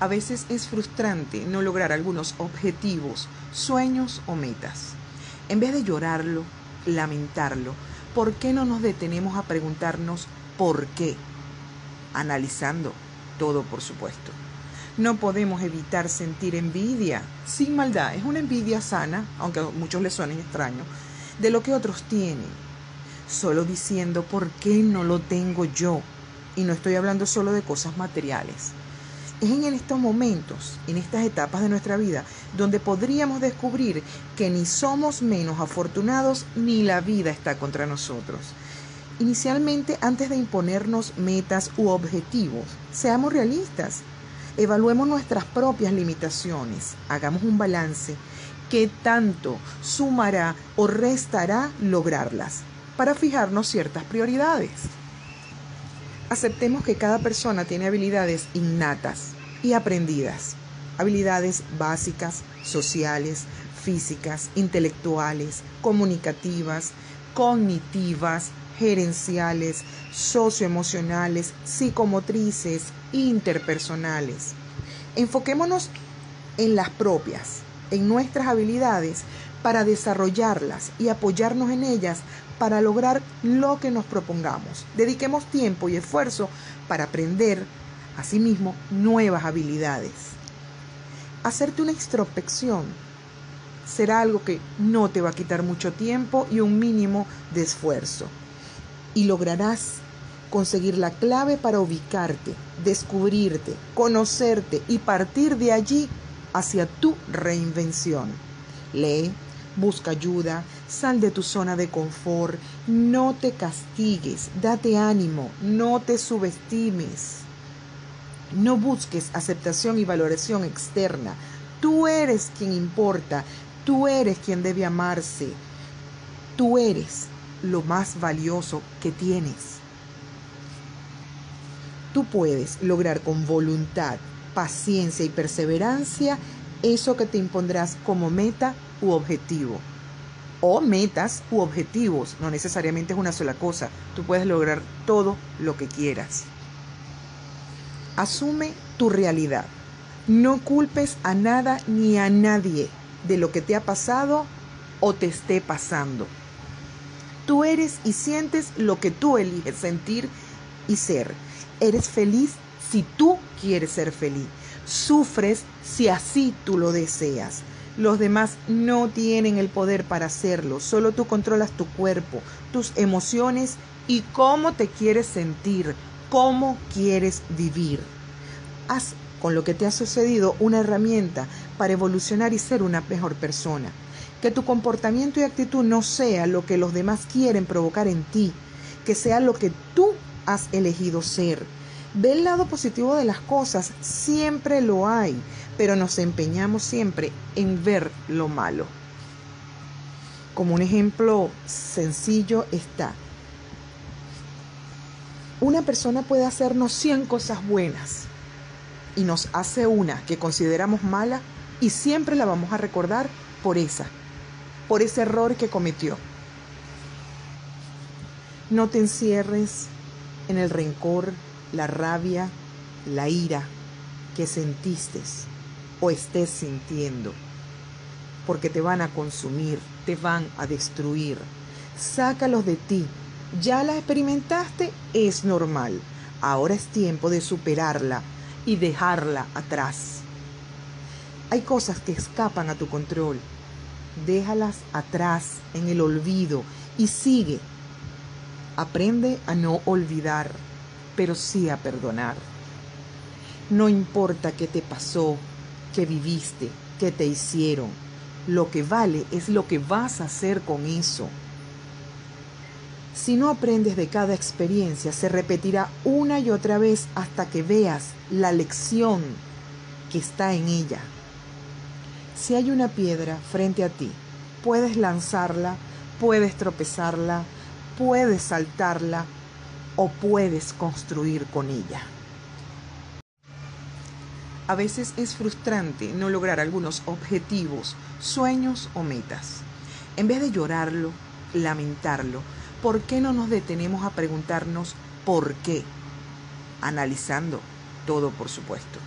A veces es frustrante no lograr algunos objetivos, sueños o metas. En vez de llorarlo, lamentarlo, ¿por qué no nos detenemos a preguntarnos por qué? Analizando todo, por supuesto. No podemos evitar sentir envidia, sin maldad, es una envidia sana, aunque a muchos les suene extraño, de lo que otros tienen, solo diciendo por qué no lo tengo yo. Y no estoy hablando solo de cosas materiales es en estos momentos, en estas etapas de nuestra vida, donde podríamos descubrir que ni somos menos afortunados ni la vida está contra nosotros. Inicialmente, antes de imponernos metas u objetivos, seamos realistas. Evaluemos nuestras propias limitaciones, hagamos un balance. ¿Qué tanto sumará o restará lograrlas? Para fijarnos ciertas prioridades. Aceptemos que cada persona tiene habilidades innatas y aprendidas, habilidades básicas, sociales, físicas, intelectuales, comunicativas, cognitivas, gerenciales, socioemocionales, psicomotrices, interpersonales. Enfoquémonos en las propias, en nuestras habilidades para desarrollarlas y apoyarnos en ellas para lograr lo que nos propongamos. Dediquemos tiempo y esfuerzo para aprender, asimismo, nuevas habilidades. Hacerte una introspección será algo que no te va a quitar mucho tiempo y un mínimo de esfuerzo. Y lograrás conseguir la clave para ubicarte, descubrirte, conocerte y partir de allí hacia tu reinvención. Lee, busca ayuda, sal de tu zona de confort, no te castigues, date ánimo, no te subestimes. No busques aceptación y valoración externa. Tú eres quien importa, tú eres quien debe amarse, tú eres lo más valioso que tienes. Tú puedes lograr con voluntad, paciencia y perseverancia eso que te impondrás como meta u objetivo. O metas u objetivos, no necesariamente es una sola cosa. Tú puedes lograr todo lo que quieras. Asume tu realidad. No culpes a nada ni a nadie de lo que te ha pasado o te esté pasando. Tú eres y sientes lo que tú eliges sentir y ser. Eres feliz si tú quieres ser feliz. Sufres si así tú lo deseas. Los demás no tienen el poder para hacerlo. Solo tú controlas tu cuerpo, tus emociones y cómo te quieres sentir, cómo quieres vivir. Haz con lo que te ha sucedido una herramienta para evolucionar y ser una mejor persona. Que tu comportamiento y actitud no sea lo que los demás quieren provocar en ti, que sea lo que tú has elegido ser. Ve el lado positivo de las cosas, siempre lo hay, pero nos empeñamos siempre en ver lo malo. Como un ejemplo sencillo está, una persona puede hacernos 100 cosas buenas y nos hace una que consideramos mala y siempre la vamos a recordar por esa, por ese error que cometió. No te encierres en el rencor, la rabia, la ira que sentiste o estés sintiendo, porque te van a consumir, te van a destruir. Sácalos de ti. Ya la experimentaste, es normal. Ahora es tiempo de superarla y dejarla atrás. Hay cosas que escapan a tu control. Déjalas atrás en el olvido y sigue. Aprende a no olvidar pero sí a perdonar. No importa qué te pasó, qué viviste, qué te hicieron. Lo que vale es lo que vas a hacer con eso. Si no aprendes de cada experiencia, se repetirá una y otra vez hasta que veas la lección que está en ella. Si hay una piedra frente a ti, puedes lanzarla, puedes tropezarla, puedes saltarla, o puedes construir con ella. A veces es frustrante no lograr algunos objetivos, sueños o metas. En vez de llorarlo, lamentarlo, ¿por qué no nos detenemos a preguntarnos por qué? Analizando todo, por supuesto.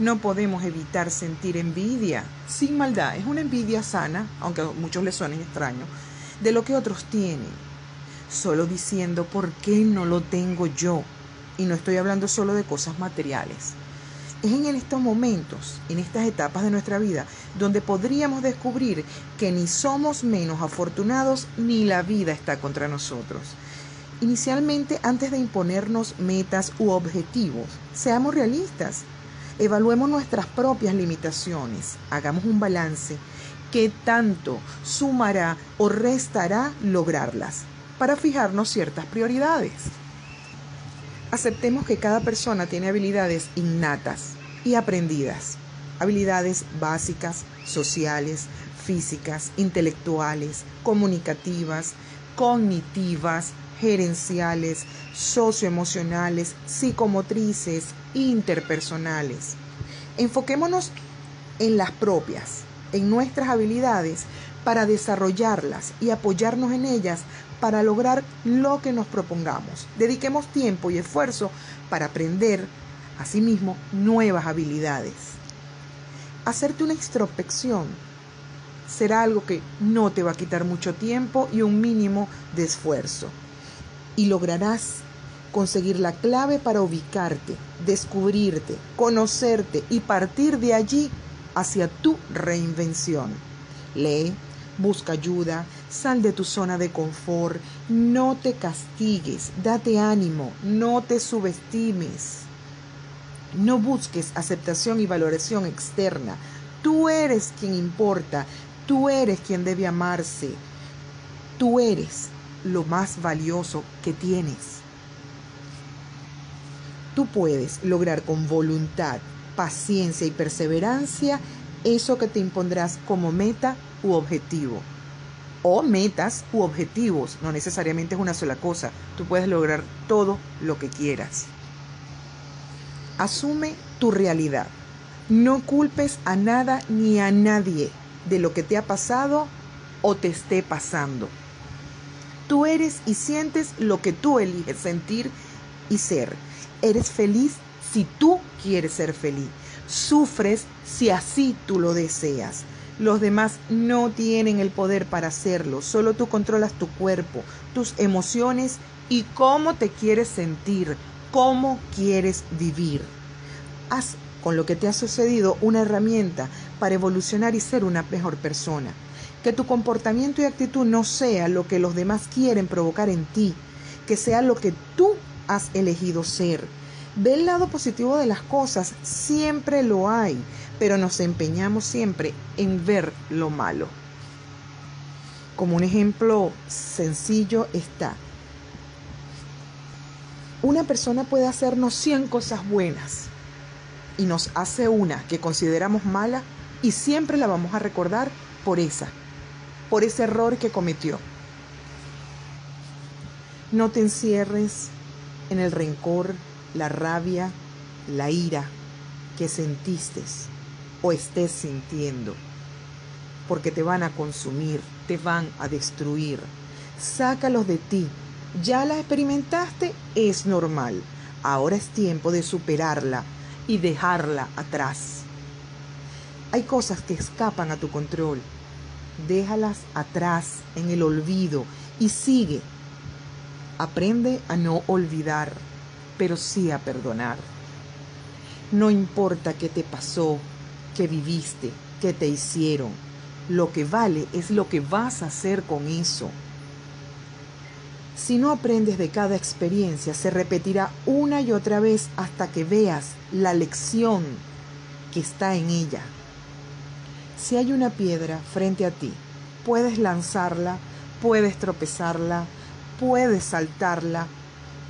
No podemos evitar sentir envidia, sin maldad. Es una envidia sana, aunque a muchos les suene extraño, de lo que otros tienen. Solo diciendo, ¿por qué no lo tengo yo? Y no estoy hablando solo de cosas materiales. Es en estos momentos, en estas etapas de nuestra vida, donde podríamos descubrir que ni somos menos afortunados ni la vida está contra nosotros. Inicialmente, antes de imponernos metas u objetivos, seamos realistas. Evaluemos nuestras propias limitaciones, hagamos un balance. ¿Qué tanto sumará o restará lograrlas? Para fijarnos ciertas prioridades. Aceptemos que cada persona tiene habilidades innatas y aprendidas, habilidades básicas, sociales, físicas, intelectuales, comunicativas, cognitivas, gerenciales, socioemocionales, psicomotrices, interpersonales. Enfoquémonos en las propias, en nuestras habilidades para desarrollarlas y apoyarnos en ellas para lograr lo que nos propongamos. Dediquemos tiempo y esfuerzo para aprender, asimismo, nuevas habilidades. Hacerte una introspección será algo que no te va a quitar mucho tiempo y un mínimo de esfuerzo. Y lograrás conseguir la clave para ubicarte, descubrirte, conocerte y partir de allí hacia tu reinvención. Lee, busca ayuda, sal de tu zona de confort, no te castigues, date ánimo, no te subestimes. No busques aceptación y valoración externa. Tú eres quien importa, tú eres quien debe amarse, tú eres lo más valioso que tienes. Tú puedes lograr con voluntad, paciencia y perseverancia eso que te impondrás como meta u objetivo. O metas u objetivos, no necesariamente es una sola cosa. Tú puedes lograr todo lo que quieras. Asume tu realidad. No culpes a nada ni a nadie de lo que te ha pasado o te esté pasando. Tú eres y sientes lo que tú eliges sentir y ser. Eres feliz si tú quieres ser feliz. Sufres si así tú lo deseas. Los demás no tienen el poder para hacerlo. Solo tú controlas tu cuerpo, tus emociones y cómo te quieres sentir, cómo quieres vivir. Haz con lo que te ha sucedido una herramienta para evolucionar y ser una mejor persona. Que tu comportamiento y actitud no sea lo que los demás quieren provocar en ti, que sea lo que tú has elegido ser. Ve el lado positivo de las cosas, siempre lo hay, pero nos empeñamos siempre en ver lo malo. Como un ejemplo sencillo está, una persona puede hacernos 100 cosas buenas y nos hace una que consideramos mala y siempre la vamos a recordar por esa, por ese error que cometió. No te encierres en el rencor, la rabia, la ira que sentiste o estés sintiendo, porque te van a consumir, te van a destruir. Sácalos de ti. Ya la experimentaste, es normal. Ahora es tiempo de superarla y dejarla atrás. Hay cosas que escapan a tu control. Déjalas atrás en el olvido y sigue Aprende a no olvidar, pero sí a perdonar. No importa qué te pasó, qué viviste, qué te hicieron. Lo que vale es lo que vas a hacer con eso. Si no aprendes de cada experiencia, se repetirá una y otra vez hasta que veas la lección que está en ella. Si hay una piedra frente a ti, puedes lanzarla, puedes tropezarla, puedes saltarla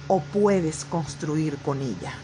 o puedes construir con ella.